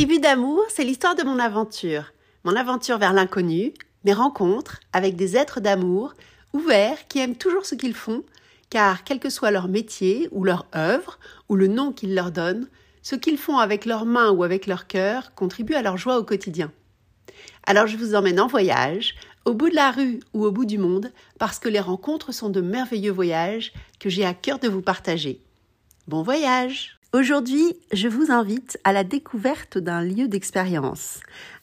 Tribu d'amour, c'est l'histoire de mon aventure. Mon aventure vers l'inconnu, mes rencontres avec des êtres d'amour, ouverts, qui aiment toujours ce qu'ils font, car quel que soit leur métier ou leur œuvre ou le nom qu'ils leur donnent, ce qu'ils font avec leurs mains ou avec leur cœur contribue à leur joie au quotidien. Alors je vous emmène en voyage, au bout de la rue ou au bout du monde, parce que les rencontres sont de merveilleux voyages que j'ai à cœur de vous partager. Bon voyage Aujourd'hui, je vous invite à la découverte d'un lieu d'expérience,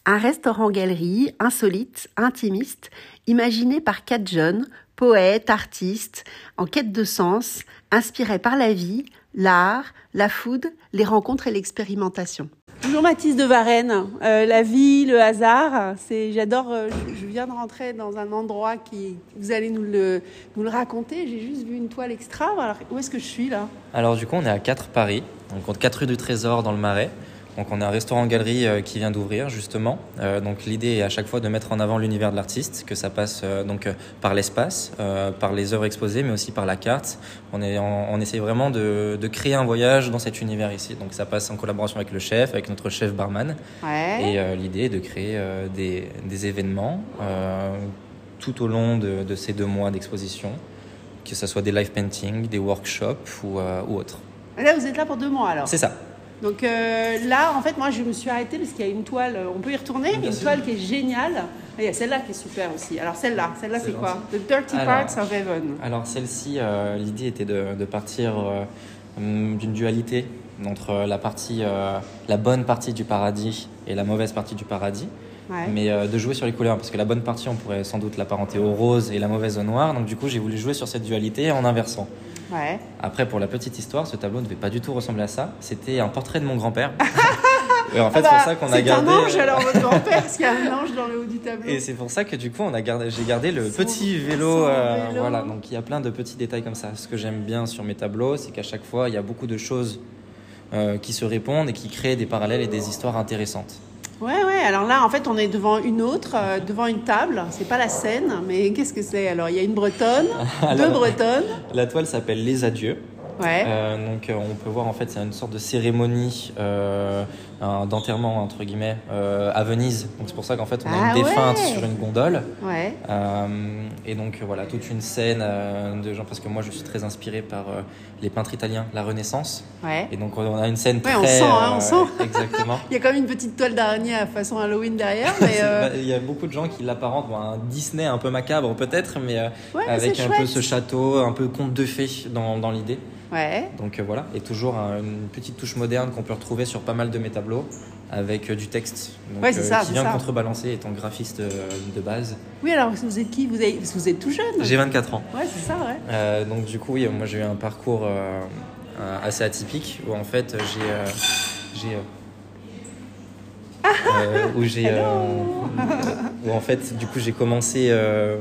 un restaurant-galerie insolite, intimiste, imaginé par quatre jeunes, poètes, artistes, en quête de sens, inspirés par la vie, l'art, la food, les rencontres et l'expérimentation. Bonjour Mathis de Varennes. Euh, la vie, le hasard, c'est j'adore. euh, je, viens de rentrer dans un endroit qui vous allez nous le nous le raconter. J'ai juste vu une toile extra. Alors où est-ce que je suis là? Alors du coup, on est à 4 Paris, donc on 4 rue du Trésor dans le Marais. Donc on a un restaurant-galerie euh, qui vient d'ouvrir justement. Euh, donc l'idée est à chaque fois de mettre en avant l'univers de l'artiste, que ça passe euh, donc par l'espace, par les œuvres exposées, mais aussi par la carte. On, est, on, on essaye vraiment de, de créer un voyage dans cet univers ici. Donc ça passe en collaboration avec le chef, avec notre chef barman. Ouais. Et l'idée est de créer des, des événements tout au long de, de ces deux mois d'exposition, que ce soit des live paintings, des workshops ou, euh, ou autres. Là vous êtes là pour deux mois alors. C'est ça. Donc euh, là en fait moi je me suis arrêtée parce qu'il y a une toile. euh, On peut y retourner. Une toile qui est géniale. Ah, Il y a celle-là qui est super aussi. Alors celle-là, celle-là c'est quoi? The Dirty Alors. Parts of Heaven. Alors celle-ci, euh, l'idée était de, de partir euh, hum, d'une dualité entre la partie, la bonne partie du paradis et la mauvaise partie du paradis, Ouais. mais euh, de jouer sur les couleurs parce que la bonne partie, on pourrait sans doute l'apparenter au rose et la mauvaise au noir. Donc du coup, j'ai voulu jouer sur cette dualité en inversant. Ouais. Après, pour la petite histoire, ce tableau ne devait pas du tout ressembler à ça. C'était un portrait de mon grand-père. Et en fait, Ah c'est bah, pour ça qu'on a gardé. Un ange alors votre grand-père parce qu'il y a un ange dans le haut du tableau. Et c'est pour ça que du coup, on a gardé, j'ai gardé le Son- petit vélo. euh, vélo. voilà, donc il y a plein de petits détails comme ça. Ce que j'aime bien sur mes tableaux, c'est qu'à chaque fois, il y a beaucoup de choses euh, qui se répondent et qui créent des parallèles et des histoires intéressantes. Ouais, ouais. Alors là, en fait, on est devant une autre, euh, devant une table. C'est pas la scène, mais qu'est-ce que c'est Alors, il y a une bretonne, deux bretonnes. La toile s'appelle Les Adieux. Ouais. Euh, donc euh, on peut voir en fait c'est une sorte de cérémonie euh, d'enterrement entre guillemets euh, à Venise. Donc c'est pour ça qu'en fait on a Ah une défunte ouais. sur une gondole. Ouais. Et donc voilà, toute une scène de gens, parce que moi je suis très inspiré par les peintres italiens, la Renaissance. Et donc on a une scène très... on sent, hein, on sent. Exactement. Il y a quand même une petite toile d'araignée à façon Halloween derrière, mais Il y a beaucoup de gens qui l'apparentent bon, à un Disney un peu macabre peut-être, mais avec un peu ce château, un peu conte de fées dans, dans l'idée. Ouais. Donc euh, voilà, et toujours un- une petite touche moderne qu'on peut retrouver sur pas mal de mes tableaux, avec euh, du texte, donc, Ouais, c'est ça, qui c'est vient ça. contrebalancer étant graphiste euh, de base. Oui, alors vous êtes qui? Vous, avez... parce que vous êtes tout jeune. J'ai 24 ans. Ouais, c'est ça, ouais. Euh, donc du coup, oui, moi j'ai eu un parcours euh, euh, assez atypique où en fait j'ai euh, j'ai euh, euh, où j'ai euh, où en fait du coup j'ai commencé euh,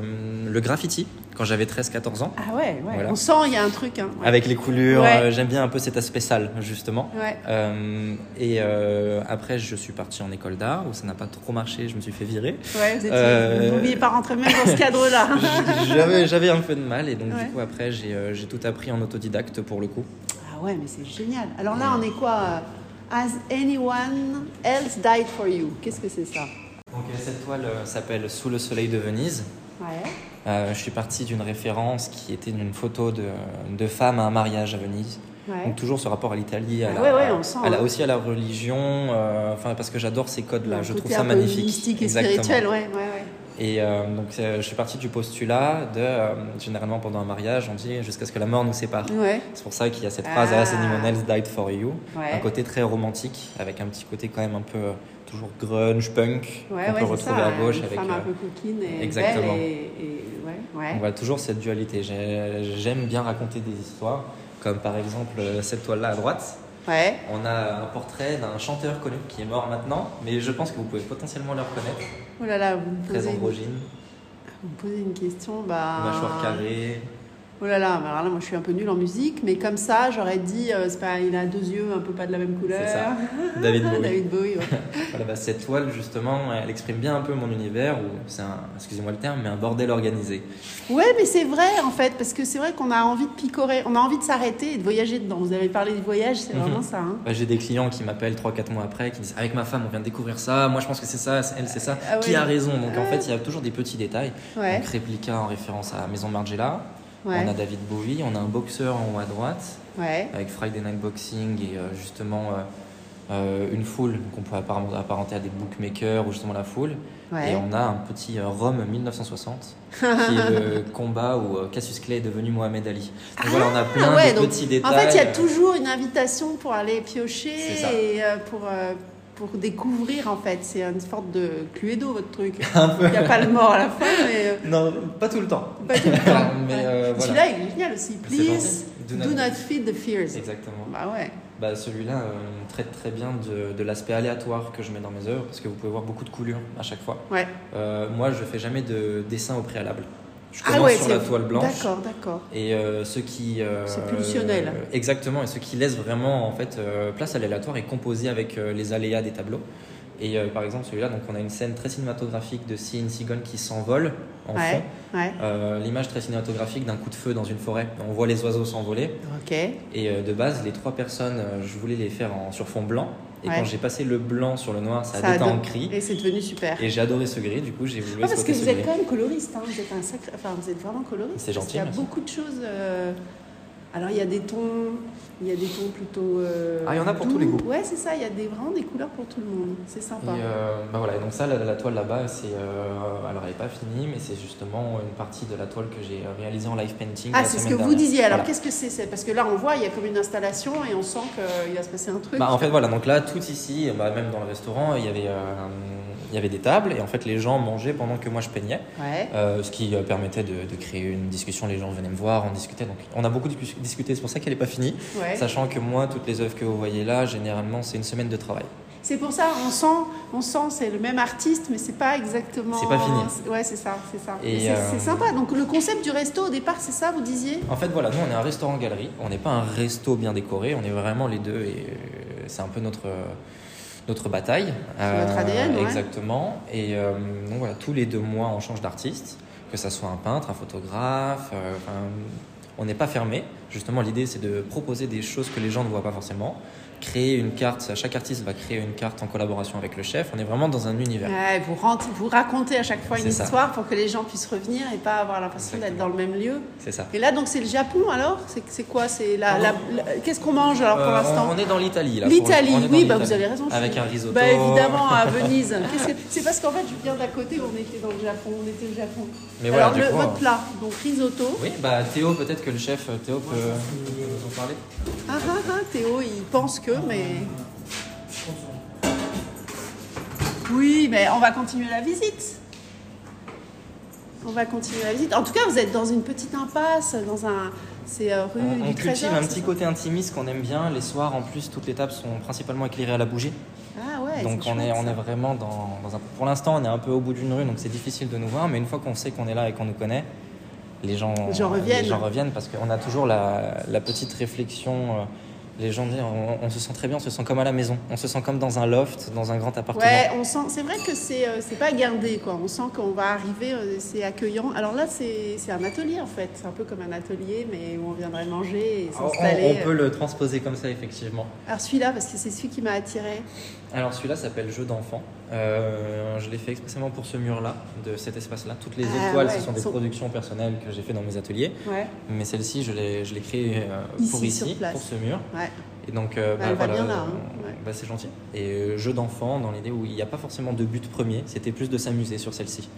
le graffiti quand j'avais 13-14 ans Ah ouais, ouais. Voilà. On sent, il y a un truc. Hein. Ouais. avec les coulures. Ouais. euh, J'aime bien un peu cet aspect sale justement. Ouais. Euh, et euh, après, je suis parti en école d'art où ça n'a pas trop marché, je me suis fait virer. Ouais, vous étiez- Euh, pas rentrer même dans ce cadre-là. J'avais j'avais un peu de mal et donc du coup après j'ai j'ai tout appris en autodidacte pour le coup. Ah ouais, mais c'est génial. Alors là, on est quoi Has anyone else died for you? Qu'est-ce que c'est ça? Donc cette toile s'appelle Sous le soleil de Venise. Ouais. Euh, je suis parti d'une référence qui était une photo de, de femme à un mariage à Venise. Ouais. Donc toujours ce rapport à l'Italie, à Ah la, ouais, ouais, on sent, à la- hein. aussi à la religion, euh, enfin parce que j'adore ces codes-là, je trouve ça magnifique. Mystique et Exactement. spirituel, ouais, ouais. Et euh, donc euh, je suis parti du postulat de euh, généralement pendant un mariage on dit jusqu'à ce que la mort nous sépare. Ouais. C'est pour ça qu'il y a cette phrase Ah. As anyone else died for you, Ouais. un côté très romantique avec un petit côté quand même un peu toujours grunge punk Ouais, qu'on peut retrouver ça, à gauche une avec. femme un peu coquine et exactement. belle et, et- ouais, ouais. on voit toujours cette dualité. J'ai- J'aime bien raconter des histoires, comme par exemple cette toile-là à droite. Ouais. On a un portrait d'un chanteur connu qui est mort maintenant, mais je pense que vous pouvez potentiellement le reconnaître. Oh là là, vous me Très posez, une, androgyne, vous me posez une question, bah. mâchoire carrée. Oh là là, alors là, moi je suis un peu nulle en musique, mais comme ça, j'aurais dit, euh, c'est pas, il a deux yeux un peu pas de la même couleur. C'est ça. David Bowie. David Bowie, ouais. Voilà, bah, cette toile, justement, elle exprime bien un peu mon univers, où c'est un, excusez-moi le terme, mais un bordel organisé. Ouais, mais c'est vrai en fait, parce que c'est vrai qu'on a envie de picorer, on a envie de s'arrêter et de voyager dedans. Vous avez parlé du voyage, c'est vraiment Mhm. ça. hein. Bah, J'ai des clients qui m'appellent 3-4 mois après, qui disent Avec ma femme, on vient de découvrir ça, moi je pense que c'est ça, elle c'est ça. Ah qui a raison? Donc en Ah. fait, il y a toujours des petits détails. Ouais, Donc réplica en référence à Maison Margiela. Ouais, On a David Bowie, on a un boxeur en haut à droite, ouais. avec Friday Night Boxing et euh, justement euh, euh, une foule qu'on peut appar- apparenter à des bookmakers ou justement la foule. ouais. Et on a un petit Rome 1960 qui est le combat où Cassius Clay est devenu Mohamed Ali. Donc voilà, on a plein Ah de donc, petits détails. En fait, il y a toujours une invitation pour aller piocher et pour, pour découvrir en fait. C'est une sorte de Cluedo votre truc. Il n'y a pas le mort à la fin, mais euh, Non, pas tout le temps. pas tout le temps. Mais, Ouais. euh, voilà. Celui-là, il est génial aussi. Please, do not feed the fears. Exactement. Bah ouais. Bah, Celui-là euh, traite très bien de, de l'aspect aléatoire que je mets dans mes œuvres, parce que vous pouvez voir beaucoup de coulures à chaque fois. Ouais. Euh, moi, je fais jamais de dessin au préalable. Je Ah commence ouais, sur c'est- la toile blanche. D'accord, d'accord. Et euh, ceux qui. euh, C'est pulsionnel. exactement, et ceux qui laissent vraiment en fait, euh, place à l'aléatoire est composé avec euh, les aléas des tableaux. Et euh, par exemple, celui-là, donc on a une scène très cinématographique de Sea in Cigogne qui s'envole en Ouais. fond. Ouais. Euh, L'image très cinématographique d'un coup de feu dans une forêt. On voit les oiseaux s'envoler. Et euh, de base, les trois personnes, euh, je voulais les faire en, sur fond blanc. Et Ouais. quand j'ai passé le blanc sur le noir, ça, Ça a déteint en gris. Et c'est devenu super. Et j'ai adoré ce gris, du coup j'ai voulu Ah, parce que vous ce êtes gris. quand même coloriste, hein. vous êtes un sacré, enfin vous êtes vraiment coloriste. C'est gentil, qu'il y a merci. beaucoup de choses. Euh, Alors il y a des tons, il y a des tons plutôt. euh, Ah, il y en a pour doux. tous les goûts. Ouais, c'est ça. Il y a des, vraiment des couleurs pour tout le monde. C'est Et sympa. euh, bah voilà, et donc ça, la, la toile là-bas, c'est euh, alors elle n'est pas finie, mais c'est justement une partie de la toile que j'ai réalisée en live painting. Ah, c'est ce que vous disiez. Alors Voilà. qu'est-ce que c'est Parce que là on voit, il y a comme une installation et on sent qu'il va se passer un truc. Bah, en fait voilà, donc là tout ici, bah, même dans le restaurant, il y avait euh, il y avait des tables et en fait les gens mangeaient pendant que moi je peignais, Ouais. euh, ce qui euh, permettait de, de créer une discussion. Les gens venaient me voir, on discutait. Donc on a beaucoup discu- discuté, c'est pour ça qu'elle n'est pas finie. Ouais. Sachant que moi, toutes les œuvres que vous voyez là, généralement, c'est une semaine de travail. C'est pour ça, on sent, on sent, c'est le même artiste, mais c'est pas exactement. C'est pas fini. Ouais, c'est ça, c'est ça. Et, euh, c'est sympa. Donc le concept du resto au départ, c'est ça, vous disiez? En fait, voilà, nous, on est un restaurant-galerie. On n'est pas un resto bien décoré. On est vraiment les deux et euh, c'est un peu notre, notre bataille. Euh, votre ADN, ouais. Exactement. Et euh, donc voilà, tous les deux mois, on change d'artiste, que ça soit un peintre, un photographe. enfin, on n'est pas fermé. Justement, l'idée, c'est de proposer des choses que les gens ne voient pas forcément. Créer une carte, chaque artiste va créer une carte en collaboration avec le chef. On est vraiment dans un univers. Ouais, vous, racontez à chaque fois une ça. histoire pour que les gens puissent revenir et pas avoir l'impression d'être dans le même lieu. C'est ça. Et là, donc, c'est le Japon alors? C'est quoi? C'est la, la- bon la- Qu'est-ce qu'on mange alors pour Euh, l'instant? on, est dans l'Italie là. L'Italie, oui, bah, vous avez raison. Avec suis- un risotto. Bah évidemment, à Venise. Que- C'est parce qu'en fait, je viens d'à côté, on était dans le Japon, on était au Japon. Mais voilà, Alors, du le- coup, votre euh, plat, donc risotto. Oui, bah Théo, peut-être que le chef Théo peut vous en parler. Ah ah ah, Théo, il pense que, mais. Oui, mais on va continuer la visite. On va continuer la visite. En tout cas, vous êtes dans une petite impasse, dans un. C'est euh, rue On, du on Trésor. cultive un petit ça côté intimiste qu'on aime bien. Les soirs, en plus, toutes les tables sont principalement éclairées à la bougie. Ah ouais. donc c'est on est, chouette, on est vraiment dans, dans un. Pour l'instant, on est un peu au bout d'une rue, donc c'est difficile de nous voir. Mais une fois qu'on sait qu'on est là et qu'on nous connaît, les gens, Les gens reviennent. les gens reviennent parce qu'on a toujours la, la petite réflexion. euh, Les gens disent, on, on se sent très bien, on se sent comme à la maison. On se sent comme dans un loft, dans un grand appartement. Ouais, on sent. C'est vrai que c'est euh, c'est pas gardé quoi. On sent qu'on va arriver, euh, c'est accueillant. Alors là, c'est c'est un atelier en fait. C'est un peu comme un atelier, mais où on viendrait manger et On, s'installer. on peut le transposer comme ça, effectivement. Alors celui-là, parce que c'est celui qui m'a attiré. Alors celui-là s'appelle Jeu d'enfant. Euh, je l'ai fait expressément pour ce mur-là, de cet espace-là. Toutes les Ah étoiles, ouais, ce sont des sont- productions personnelles que j'ai fait dans mes ateliers. Ouais. Mais celle-ci, je l'ai, je l'ai créée euh, Ici, pour ici, pour ce mur. Ouais. Et donc, euh, Elle va bien là, hein, ouais. bah, c'est gentil. Et euh, jeu d'enfant, dans l'idée où il n'y a pas forcément de but premier, c'était plus de s'amuser sur celle-ci.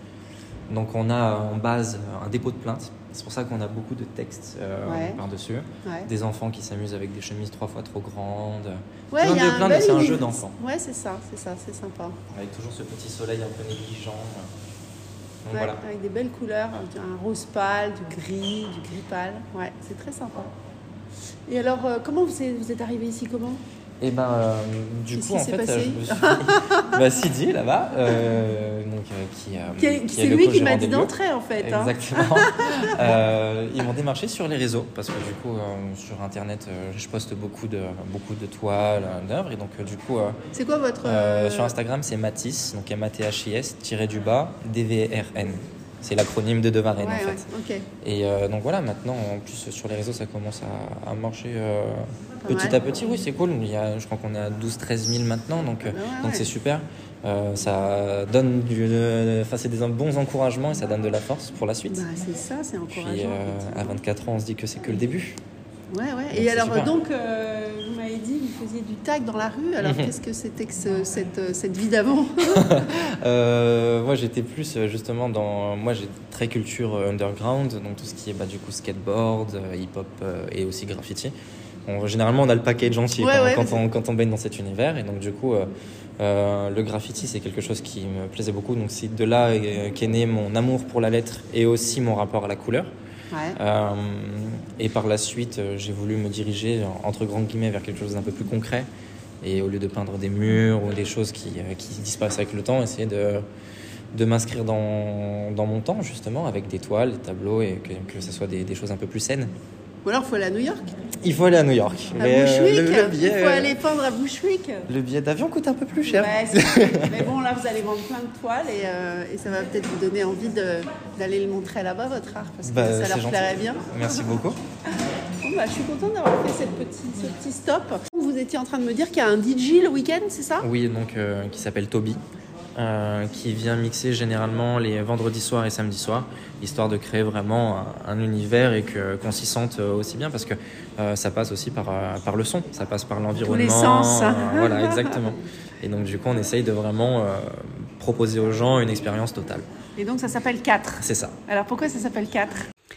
Donc on a en base un dépôt de plainte. C'est pour ça qu'on a beaucoup de textes euh, Ouais. par-dessus. Ouais. Des enfants qui s'amusent avec des chemises trois fois trop grandes. Ouais, Plein il y a de- plein de- c'est un jeu d'enfant. Ouais, c'est ça, c'est ça, c'est sympa. Avec toujours ce petit soleil un peu. Donc Ouais, voilà. Avec des belles couleurs, un rose pâle, du gris, du gris pâle. Ouais, c'est très sympa. Et alors, euh, comment vous êtes, vous êtes arrivé ici Comment? Et ben, euh, du coup, en fait, passé euh, je me suis... bah, Sidi, là-bas, euh, donc, euh, qui, euh, Qui est- qui est C'est lui qui m'a dit d'entrer en fait. hein. Exactement. Euh, ils m'ont démarché sur les réseaux parce que du coup sur internet je poste beaucoup de beaucoup de toiles, d'œuvres et donc du coup C'est quoi votre. sur Instagram c'est Matisse donc M A T H I S tiré du bas D V R N. C'est l'acronyme de Devarenne Ouais, en fait. ouais, ok. Et euh, donc voilà, maintenant, en plus sur les réseaux, ça commence à, à marcher euh, petit à petit. Oui, c'est cool. Il y a, je crois qu'on est à 12-13 000 maintenant, donc euh, Bah ouais, donc c'est super. Euh, ça donne du, de- enfin, c'est des bons encouragements et ça donne de la force pour la suite. Bah, c'est ça, c'est encourageant. Puis euh, à effectivement. 24 ans, on se dit que c'est que le début. Ouais, ouais. Donc, Et alors, super. donc, du tag dans la rue. Alors, Mhm. qu'est-ce que c'était que ce- cette, cette vie d'avant Euh, moi, j'étais plus euh, justement dans. Moi, j'ai très culture euh, underground, donc tout ce qui est bah, du coup skateboard, hip-hop et aussi graffiti. On- généralement, on a le package entier Ouais, quand, ouais, quand mais on, quand on baigne dans cet univers, et donc du coup, euh, euh, le graffiti, c'est quelque chose qui me plaisait beaucoup. Donc, c'est de là qu'est né mon amour pour la lettre et aussi mon rapport à la couleur. Euh, et par la suite, euh, j'ai voulu me diriger, entre grands guillemets, vers quelque chose d'un peu plus concret. Et au lieu de peindre des murs ou des choses qui, euh, disparaissent avec le temps, essayer de, de m'inscrire dans, dans mon temps, justement, avec des toiles, des tableaux, et que, que ce soit des, des choses un peu plus saines. Ou alors, il faut aller à New York, Il faut aller à New York. à Mais, euh, Bushwick. le, le Il faut euh, aller peindre à Bushwick. le billet d'avion coûte un peu plus cher. Ouais, mais bon, là, vous allez vendre plein de toiles et, euh, et ça va peut-être vous donner envie d'aller le montrer là-bas, votre art, parce que Bah, ça leur plairait bien. Merci beaucoup. Bon, bah, je suis contente d'avoir fait cette petite, ce petit stop. Vous étiez en train de me dire qu'il y a un DJ le week-end, c'est ça? Oui, donc euh, qui s'appelle Toby, euh, qui vient mixer généralement les vendredis soirs et samedis soirs, histoire de créer vraiment un, un univers et que qu'on s'y sente euh, aussi bien, parce que euh, ça passe aussi par par le son, ça passe par l'environnement. sens. euh, voilà, exactement. Et donc du coup, on essaye de vraiment euh, proposer aux gens une expérience totale. Et donc, ça s'appelle 4. C'est ça. Alors, pourquoi ça s'appelle 4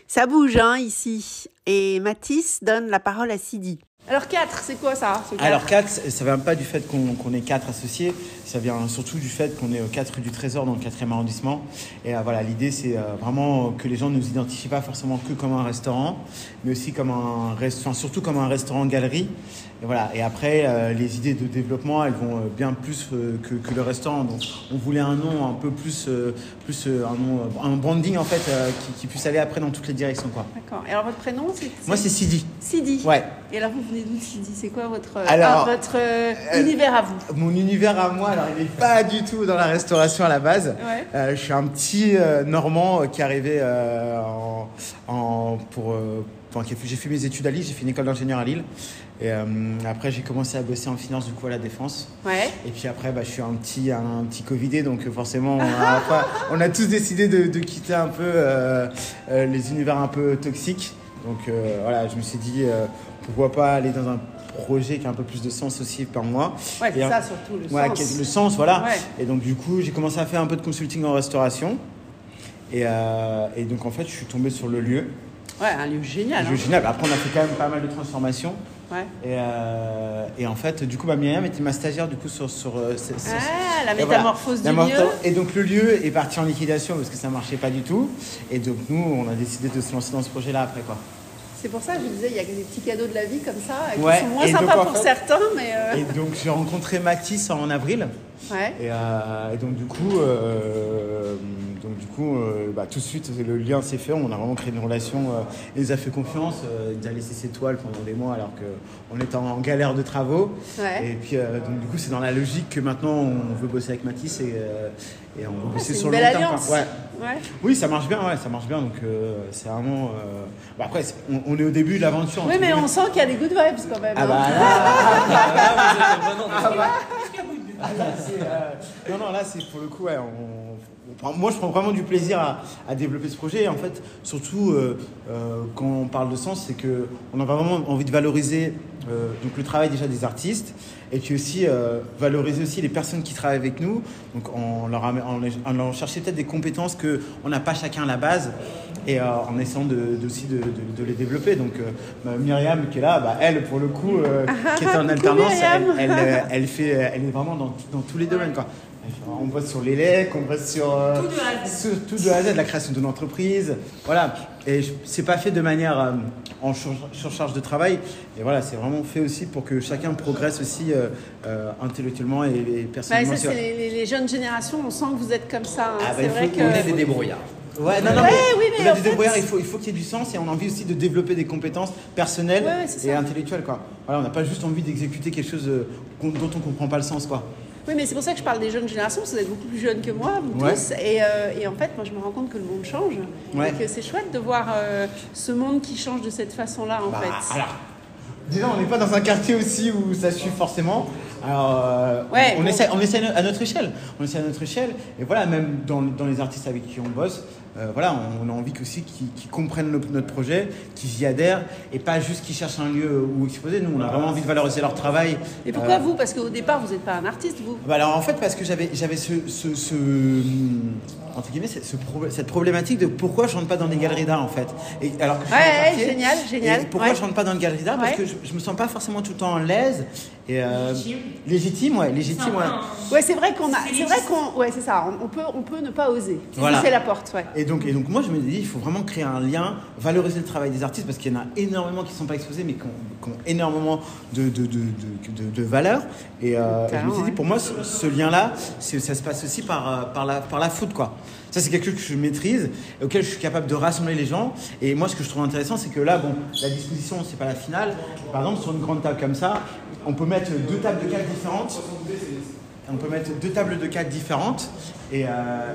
Ça bouge, hein, ici. Et Mathis donne la parole à Sidi. Alors, 4, c'est quoi ça Alors 4, ça vient pas du fait qu'on est quatre associés, ça vient surtout du fait qu'on est au 4 rue du Trésor dans le 4e arrondissement. Et euh, voilà, l'idée c'est euh, vraiment que les gens ne nous identifient pas forcément que comme un restaurant, mais aussi comme un restaurant, surtout comme un restaurant-galerie. Et voilà. Et après, euh, les idées de développement, elles vont euh, bien plus euh, que, que le restaurant. Donc, on voulait un nom un peu plus, euh, plus un nom, un branding en fait qui, qui puisse aller après dans toutes les directions quoi. D'accord. Et alors, votre prénom, c'est Moi c'est Sidi. Sidi. Ouais. Et alors, vous venez d'où, Sidi? C'est quoi votre, Alors, ah, votre univers à vous? Mon univers à moi, alors il n'est pas du tout dans la restauration à la base. Ouais. Je suis un petit Normand qui est arrivé en, en- pour, enfin, j'ai fait mes études à Lille, j'ai fait une école d'ingénieur à Lille. Et euh, après j'ai commencé à bosser en finance du coup à la défense. Ouais. Et puis après bah, je suis un petit un petit covidé donc euh, forcément on a, après, on a tous décidé de, de quitter un peu euh, les univers un peu toxiques. Donc euh, voilà je me suis dit pourquoi pas aller dans un projet qui a un peu plus de sens aussi par moi. Ouais, c'est ça surtout, le Ouais, sens. le sens, voilà. Ouais. Et donc, du coup, j'ai commencé à faire un peu de consulting en restauration. Et, et donc, en fait, je suis tombé sur le lieu. Ouais, un lieu génial. Le lieu hein. génial. Après, on a fait quand même pas mal de transformations. Ouais. Et, euh, et en fait, du coup, bah, Myriam était ma stagiaire du coup sur. sur, euh, ce- ce- Ah, la voilà. métamorphose La du lieu. Et donc, le lieu est parti en liquidation parce que ça marchait pas du tout. Et donc, nous, on a décidé de se lancer dans ce projet-là après, quoi. C'est pour ça que je disais, il y a des petits cadeaux de la vie comme ça, qui Ouais, sont moins donc, sympas pour fait- certains, mais. euh, Et donc, j'ai rencontré Mathis en avril. Ouais. Et, euh, et donc du coup, euh, donc du coup, euh, bah, tout de suite le lien s'est fait. On a vraiment créé une relation. euh, il nous a fait confiance. euh, il nous a laissé ses toiles pendant des mois alors qu'on était en galère de travaux. Ouais. Et puis euh, donc du coup, c'est dans la logique que maintenant on veut bosser avec Mathis et, euh, et on veut bosser c'est sur une le belle long alliance. Ouais. Ouais. Oui, ça marche bien. Ouais, ça marche bien. Donc euh, c'est vraiment. euh, bah, après, on, on est au début de l'aventure. Oui, mais on sent qu'il y a des good vibes quand même. Ah hein. bah là, Ah, là, c'est, euh, non, non, là, c'est pour le coup, ouais, on- moi, je prends vraiment du plaisir à, à développer ce projet. Et en fait, surtout, euh, euh, quand on parle de sens, c'est que on a vraiment envie de valoriser euh, donc le travail déjà des artistes, et puis aussi valoriser aussi les personnes qui travaillent avec nous. Donc, on leur, chercher peut-être des compétences que on n'a pas chacun à la base. et en essayant de, de- aussi de, de- de les développer. Donc bah, Myriam qui est là, bah, elle pour le coup, euh, qui est en alternance, elle, Myriam. elle, elle fait, elle est vraiment dans, dans tous les domaines. Quoi. On bosse sur les lecs, on bosse sur, euh, Tout de A à Z. sur tout de A à Z, la création d'une entreprise. Voilà. Et c'est pas fait de manière euh, en sur- surcharge de travail. Et voilà, c'est vraiment fait aussi pour que chacun progresse aussi euh, euh, intellectuellement et, et Bah, personnellement. ça, les, les- les jeunes générations, on sent que vous êtes comme ça. hein. Ah, bah, c'est il vrai faut- que. on est des débrouillards. Ouais, non, non, Ouais, mais oui, mais on a en du fait- débrouillard, il faut, il faut qu'il y ait du sens et on a envie aussi de développer des compétences personnelles Ouais, ouais, c'est et intellectuelles. Quoi. Voilà, on n'a pas juste envie d'exécuter quelque chose dont on ne comprend pas le sens. Quoi. Oui, mais c'est pour ça que je parle des jeunes générations, vous êtes beaucoup plus jeunes que moi, vous Ouais. tous. Et, euh, et en fait, moi, je me rends compte que le monde change. Ouais. Et que c'est chouette de voir euh, ce monde qui change de cette façon-là, en Bah, fait. alors, déjà, on n'est pas dans un quartier aussi où ça suit forcément. Alors, euh, Ouais, on, bon. essaie, on essaie à notre échelle. On essaie à notre échelle. Et voilà, même dans, dans les artistes avec qui on bosse, euh, voilà, on, on a envie aussi qu'ils comprennent notre projet, qu'ils y adhèrent et pas juste qu'ils cherchent un lieu où exposer. Nous, on a vraiment envie de valoriser leur travail. Et pourquoi Euh, vous? Parce qu'au départ, vous n'êtes pas un artiste, vous. Bah alors en fait parce que j'avais ce, ce, ce, hum, entre guillemets ce- cette problématique de pourquoi je rentre pas dans des galeries d'art en fait et alors que je Ouais, quartier, génial, génial, et pourquoi ouais. je rentre pas dans une galerie d'art? Parce Ouais. que je, je me sens pas forcément tout le temps à l'aise et euh, Légitime. légitime ouais légitime ouais Ouais, c'est vrai qu'on a. C'est C'est vrai qu'on. Ouais, c'est ça. On, on peut, on peut ne pas oser. Voilà. C'est la porte, ouais. Et donc, et donc moi je me dis il faut vraiment créer un lien, valoriser le travail des artistes parce qu'il y en a énormément qui ne sont pas exposés mais qui ont, qui ont énormément de, de, de, de, de- de valeur. Et, euh, et je me suis dit ouais. pour moi ce, ce lien-là, ça se passe aussi par, euh, par, la, par la foot quoi. Ça c'est quelque chose que je maîtrise auquel je suis capable de rassembler les gens. Et moi ce que je trouve intéressant c'est que là bon la disposition c'est pas la finale. Par exemple sur une grande table comme ça, on peut mettre deux tables de cadres différentes. On peut mettre deux tables de cadres différentes et, euh,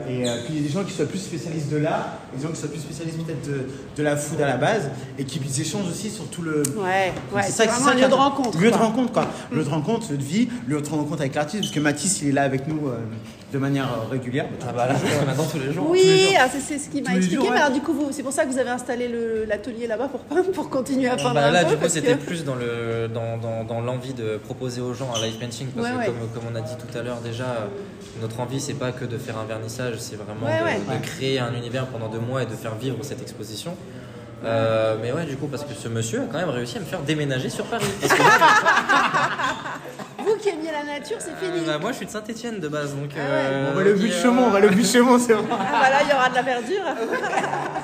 et euh, puis il y a des gens qui soient plus spécialistes de l'art, des gens qui soient plus spécialistes peut-être de, de la food à la base et qui échangent aussi sur tout le. Ouais, ouais. C'est ça- vraiment ça un qui lieu de rencontre. Lieu de rencontre quoi. Lieu de rencontre, lieu de vie, lieu de rencontre avec l'artiste parce que Mathis il est là avec nous euh, de manière euh, régulière. Ah bah là, maintenant tous les jours. tous les Oui, jours. ah, c'est c'est ce qu'il m'a expliqué. jours, Mais ouais. alors, du coup, vous- c'est pour ça que vous avez installé l'atelier là-bas pour peindre, pour continuer à peindre Bah un là, peu, du coup, c'était que- plus dans le dans, dans, dans l'envie de proposer aux gens un live painting parce Ouais, que ouais. Comme, comme on a dit tout à l'heure déjà, euh, notre envie c'est pas que de faire un vernissage, c'est vraiment Ouais, de, ouais. de Ouais. créer un univers pendant deux mois et de faire vivre cette exposition. Euh, mais ouais, du coup, parce que ce monsieur a quand même réussi à me faire déménager sur Paris. Parce que moi, Vous qui aimiez la nature, c'est euh, fini. bah, moi, je suis de Saint-Etienne de base, donc. Ah ouais. euh, On va le but de euh, Chaumont, on va le but de Chaumont, c'est vrai. Ah bah là, il y aura de la verdure.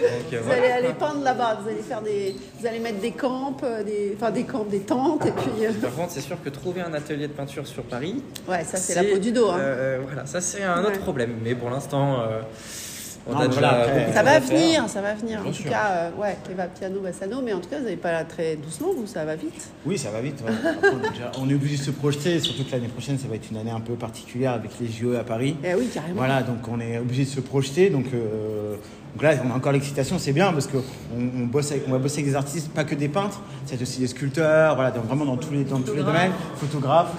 donc, euh, Vous voilà. allez aller peindre là-bas. Vous allez faire des, vous allez mettre des camps, euh, des, enfin des camps, des tentes, et puis. euh, Par contre, c'est sûr que trouver un atelier de peinture sur Paris, Ouais, ça c'est la peau du dos. Hein. euh, voilà, ça c'est un autre Ouais. problème. Mais pour l'instant, euh, on Non, a déjà voilà, après- Ça va venir, ça va venir. Bien en tout sûr. cas, euh, ouais, Eva Piano, Bassano, mais en tout cas, vous n'allez pas là très doucement, vous, ça va vite. Oui, ça va vite. ouais. Après, on, est déjà- on est obligé de se projeter, surtout que l'année prochaine, ça va être une année un peu particulière avec les JO à Paris. Eh oui, carrément. Voilà, donc on est obligé de se projeter. Donc, euh, donc là, on a encore l'excitation, c'est bien parce qu'on on bosse avec- on va bosser avec des artistes, pas que des peintres, c'est aussi des sculpteurs, voilà, donc vraiment dans tous les, dans tous les domaines, photographes.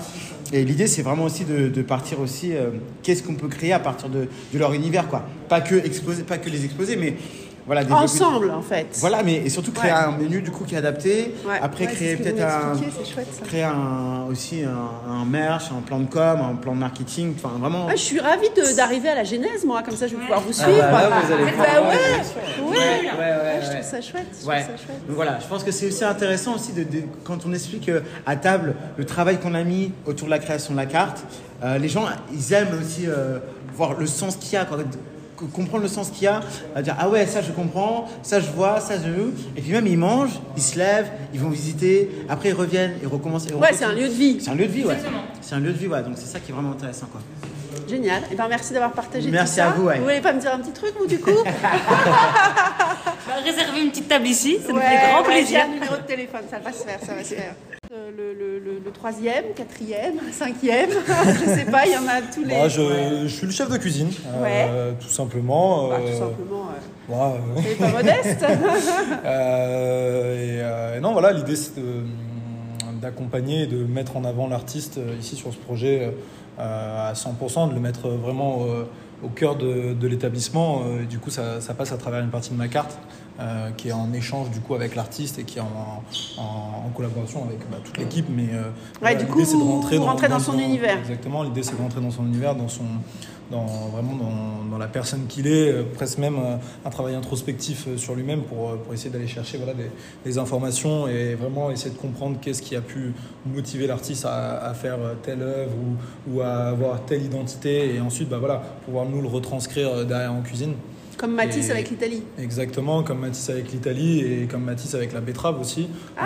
Et l'idée, c'est vraiment aussi de, de partir aussi, euh, qu'est-ce qu'on peut créer à partir de, de leur univers, quoi. Pas que, exposer, pas que les exposer, mais voilà, Ensemble, en fait. Voilà, mais et surtout créer Ouais. un menu du coup qui est adapté. Ouais. Après, Ouais, créer peut-être un, créer un, aussi un, un merch, un plan de com, un plan de marketing. Enfin, vraiment. Ah, je suis ravie de- d'arriver à la genèse, moi, comme ça je vais pouvoir vous Ah suivre. bah là, vous allez Bah pouvoir- ouais, ouais, ouais, ouais, ouais, Ouais, je ouais. trouve ça chouette. Je trouve ça chouette. Donc voilà, je pense que c'est aussi intéressant aussi de, de- quand on explique euh, à table le travail qu'on a mis autour de la création de la carte. euh, les gens, ils aiment aussi euh, voir le sens qu'il y a, que- comprendre le sens qu'il y a, à dire ah ouais ça je comprends, ça je vois, ça je et puis même ils mangent, ils se lèvent, ils vont visiter, après ils reviennent, ils recommencent. Ouais, c'est un lieu de vie. C'est un lieu de vie, ouais. C'est un lieu de vie, ouais. Donc c'est ça qui est vraiment intéressant, quoi. Génial. Et ben merci d'avoir partagé Merci tout ça. à vous, ouais. Vous voulez pas me dire un petit truc, vous, du coup? Bah, réserver une petite table ici, ça nous Ouais, fait grand ouais, plaisir. j'ai un numéro de téléphone, ça va se faire, ça va se faire. Euh, Le, le, le, le troisième, quatrième, cinquième, je sais pas, il y en a tous les. Bah, je, je suis le chef de cuisine, euh, tout simplement. Bah, euh, tout simplement, euh, ouais, euh, c'est pas modeste. et, non, voilà, l'idée c'est d'accompagner et de mettre en avant l'artiste ici sur ce projet à 100%, de le mettre vraiment au cœur de, de l'établissement. Du coup, ça, ça passe à travers une partie de ma carte. Euh, qui est en échange du coup avec l'artiste et qui est en, en- en collaboration avec bah, toute l'équipe. Mais euh, l'idée, coup, c'est de rentrer dans, son univers. Exactement. L'idée, c'est de rentrer dans son univers, dans son, dans vraiment dans, la personne qu'il est, euh, presque même un travail introspectif sur lui-même pour, pour essayer d'aller chercher voilà, des, des informations et vraiment essayer de comprendre qu'est-ce qui a pu motiver l'artiste à, à faire telle œuvre ou, ou à avoir telle identité et ensuite bah, voilà, pouvoir nous le retranscrire derrière en cuisine. Comme Matisse Et- avec l'Italie. Exactement, comme Matisse avec l'Italie et comme Matisse avec la betterave aussi. Ah,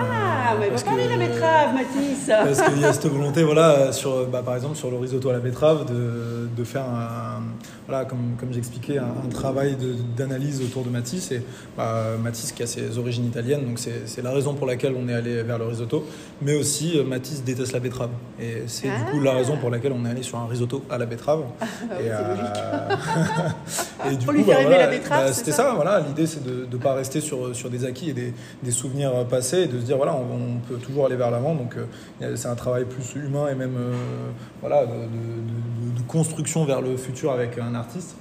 Euh, mais va parce parler de la que- betterave, Matisse. parce qu'il y a cette volonté, voilà, sur, bah, par exemple sur le risotto à la betterave, de, de faire un, voilà, comme, comme j'expliquais, un, un travail d'analyse autour de Matisse. Et bah, Matisse qui a ses origines italiennes, donc c'est la raison pour laquelle on est allé vers le risotto. Mais aussi, euh, Matisse déteste la betterave. Et c'est du coup la raison pour laquelle on est allé sur un risotto à la betterave. Ah et, c'est euh, et du Pour coup, lui faire bah, voilà, la betterave, bah, c'était ça ça, voilà. L'idée, c'est de ne pas rester sur, sur des acquis et des, des souvenirs passés et de se dire, voilà, on, on peut toujours aller vers l'avant. Donc, euh, c'est un travail plus humain et même euh, voilà, de, de- de- de construction vers le futur avec un artiste.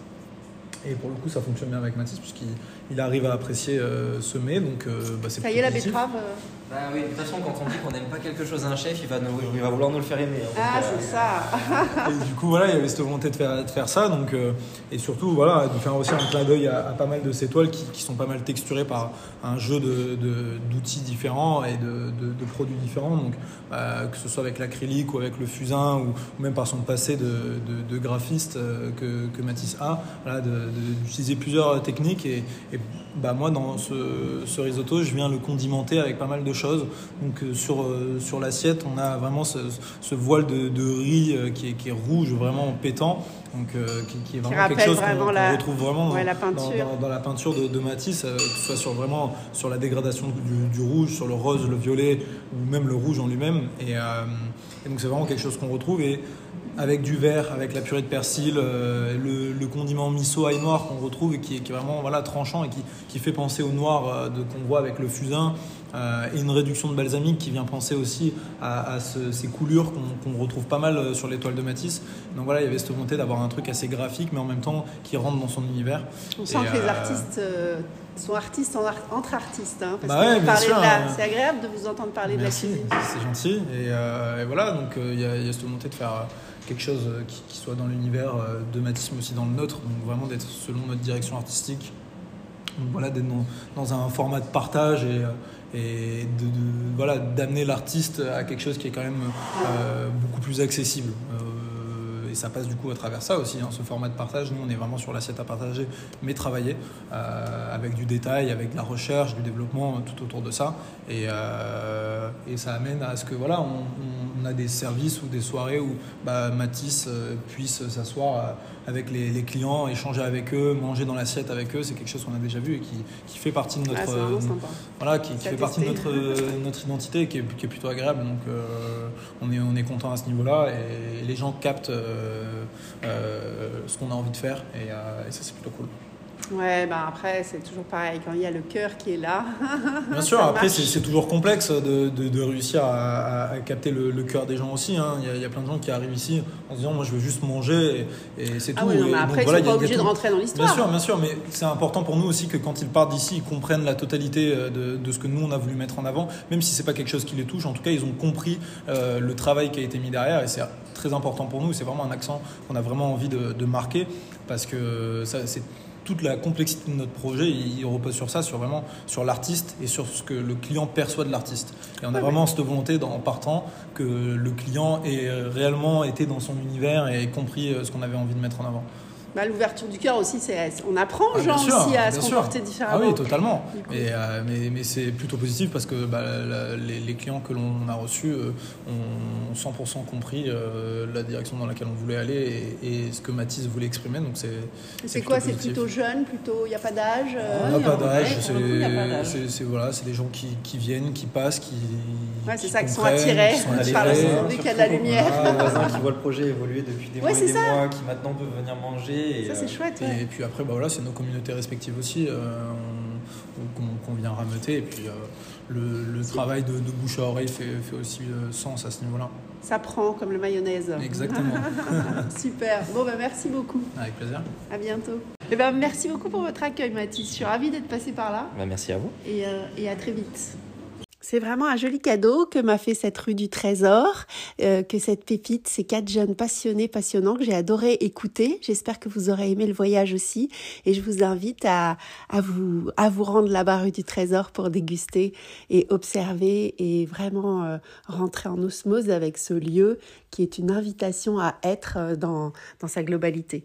Et pour le coup, ça fonctionne bien avec Mathis puisqu'il il arrive à apprécier euh, semer. Donc, euh, bah, c'est Ça y est, la positif. betterave. euh, Bah oui, de toute façon, quand on dit qu'on n'aime pas quelque chose à un chef, il va, nous- il va vouloir nous le faire aimer. hein. Ah, Donc, euh, c'est ça. Et du coup, voilà, il y avait cette volonté de faire, de faire ça. Donc, euh, et surtout, voilà, de faire aussi un clin d'œil à, à pas mal de ces toiles qui, qui sont pas mal texturées par un jeu de- de- d'outils différents et de, de- de produits différents. Donc, euh, que ce soit avec l'acrylique ou avec le fusain ou, ou même par son passé de, de- de graphiste que, que Matisse a, voilà, de- de- d'utiliser plusieurs techniques. Et, et, bah, moi, dans ce, ce risotto, je viens le condimenter avec pas mal de choses. Donc, euh, sur, euh, sur l'assiette, on a vraiment ce, ce voile de, de riz euh, qui, est, qui est rouge, vraiment pétant. Donc, qui, qui est vraiment rappelle quelque chose qu'on retrouve vraiment ouais, dans, la dans- peinture. dans- dans la peinture de, de Matisse, que ce soit sur, vraiment sur la dégradation du, du rouge, sur le rose, le violet, ou même le rouge en lui-même. Et, euh, et donc, c'est vraiment quelque chose qu'on retrouve. Et avec du vert, avec la purée de persil, euh, le, condiment miso ail noir qu'on retrouve et qui est, vraiment voilà, tranchant et qui, fait penser au noir euh, qu'on voit avec le fusain. Euh, et une réduction de balsamique qui vient penser aussi à, à ce- ces coulures qu'on retrouve pas mal euh, sur les toiles de Matisse. Donc voilà, il y avait cette volonté d'avoir un truc assez graphique, mais en même temps qui rentre dans son univers. On sent que les euh, artistes sont artistes en art- entre artistes. Hein, parce Bah ouais, bien sûr, la- hein. C'est agréable de vous entendre parler Merci, de la cuisine. c'est gentil. Et, euh, et voilà, donc euh, il y, a- il y a cette volonté de faire quelque chose qui, qui soit dans l'univers de Matisse, mais aussi dans le nôtre. Donc vraiment d'être selon notre direction artistique. Voilà, d'être dans, un format de partage et, euh, voilà, d'amener l'artiste à quelque chose qui est quand même euh, beaucoup plus accessible. Euh, et ça passe du coup à travers ça aussi, hein, ce format de partage. Nous, on est vraiment sur l'assiette à partager, mais travailler euh, avec du détail, avec de la recherche, du développement, euh, tout autour de ça. Et, euh, et ça amène à ce que voilà, on, a des services ou des soirées où bah, Matisse puisse s'asseoir avec les, les clients, échanger avec eux, manger dans l'assiette avec eux. C'est quelque chose qu'on a déjà vu et qui, qui fait partie de notre, Ah, voilà, qui, fait partie de notre, notre identité qui est, qui est plutôt agréable. Donc on est, on est content à ce niveau-là et les gens captent euh, ce qu'on a envie de faire et, euh, et ça c'est plutôt cool. Ouais, bah après, c'est toujours pareil. Quand il y a le cœur qui est là, Bien sûr, après c'est toujours complexe de, de- de réussir à, capter le, le cœur des gens aussi. hein. Il, y a, il y a plein de gens qui arrivent ici en se disant moi je veux juste manger et, et c'est ah tout. oui, non, mais donc, après, voilà, ils sont a- pas obligés de rentrer dans l'histoire. Bien sûr, bien sûr, mais c'est important pour nous aussi que quand ils partent d'ici, ils comprennent la totalité euh, de, de ce que nous on a voulu mettre en avant, même si c'est pas quelque chose qui les touche. En tout cas, ils ont compris euh, le travail qui a été mis derrière et c'est très important pour nous. C'est vraiment un accent qu'on a vraiment envie de, de marquer parce que ça, c'est toute la complexité de notre projet, il repose sur ça, sur vraiment sur l'artiste et sur ce que le client perçoit de l'artiste. Et on a Ouais, vraiment cette volonté en partant que le client ait réellement été dans son univers et ait compris euh, ce qu'on avait envie de mettre en avant. Bah, L'ouverture du cœur aussi, c'est on apprend aux Ah, gens sûr, aussi à se sûr. comporter Ah différemment. oui, totalement. Et, euh, mais mais c'est plutôt positif parce que bah, la- les, les clients que l'on a reçus euh, ont 100% compris euh, la direction dans laquelle on voulait aller et, et ce que Mathis voulait exprimer. Donc c'est C'est quoi? C'est plutôt jeune, plutôt il n'y a pas d'âge On n'a Ouais, pas d'âge, le c'est d'âge. c'est- c'est- voilà, c'est des gens qui, qui viennent, qui passent, qui. Ouais, c'est ça, qui sont attirés qui sont par dès qu'il y a de la lumière. voilà, Les voisins qui voient le projet évoluer depuis des mois, qui maintenant peuvent venir manger. Et, Ça, c'est euh, chouette. ouais. Et puis après, bah voilà, c'est nos communautés respectives aussi euh, on- qu'on vient rameuter. Et puis euh, le, le travail de, de bouche à oreille fait, fait aussi euh, sens à ce niveau-là. ça prend comme le mayonnaise. Exactement. Super. Bon, bah, merci beaucoup. Avec plaisir. À bientôt. Et ben, merci beaucoup pour votre accueil, Mathis. Je suis ravie d'être passée par là Bah, merci à vous. et, euh, et à très vite. C'est vraiment un joli cadeau que m'a fait cette rue du Trésor, euh, que cette pépite, ces quatre jeunes passionnés, passionnants que j'ai adoré écouter. J'espère que vous aurez aimé le voyage aussi, et je vous invite à, à vous à vous rendre là-bas rue du Trésor pour déguster et observer et vraiment euh, rentrer en osmose avec ce lieu qui est une invitation à être euh, dans dans sa globalité.